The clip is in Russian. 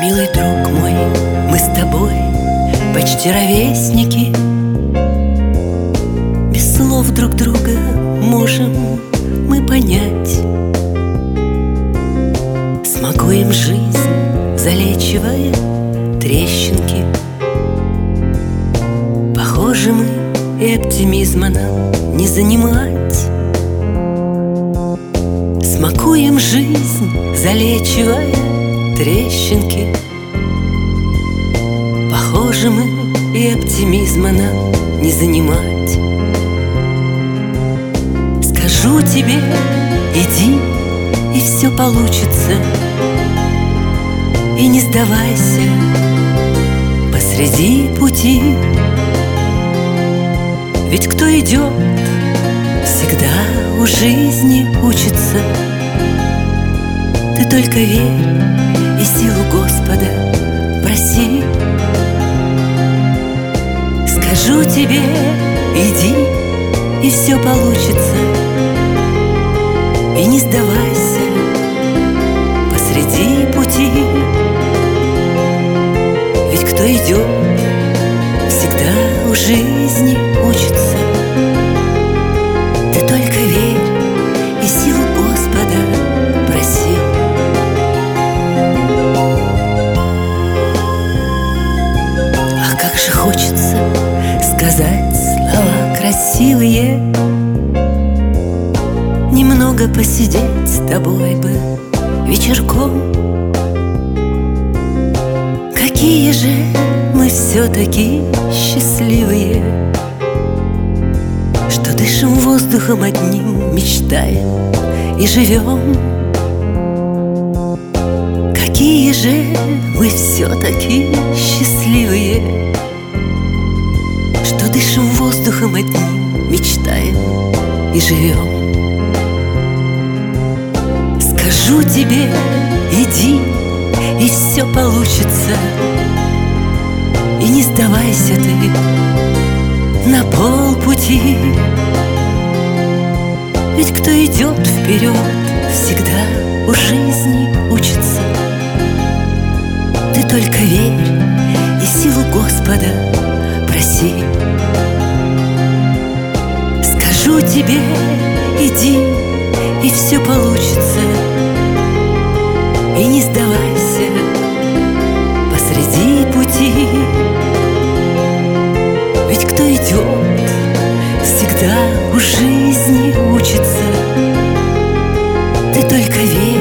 Милый друг мой, мы с тобой почти ровесники. Без слов друг друга можем мы понять. Смакуем жизнь, залечивая трещинки. Похоже мы и оптимизма нам не занимать Смакуем жизнь, залечивая трещинки. Похоже мы и оптимизма нам не занимать. Скажу тебе, иди, и все получится. И не сдавайся посреди пути. Ведь кто идет, всегда у жизни учится Ты только верь и силу Господа проси. Скажу тебе, иди, и все получится. И не сдавайся посреди пути. Ведь кто идет, красивые. Немного посидеть с тобой бы вечерком. Какие же мы все-таки счастливые. Что дышим воздухом одним, мечтаем и живем Какие же мы все-таки счастливые Дышим воздухом одним, мечтаем и живем. Скажу тебе, иди, и все получится. И не сдавайся ты на полпути. Ведь кто идет вперед, всегда у жизни учится. Ты только верь и силу Господа проси тебе иди, и все получится. И не сдавайся посреди пути. Ведь кто идет, всегда у жизни учится. Ты только верь.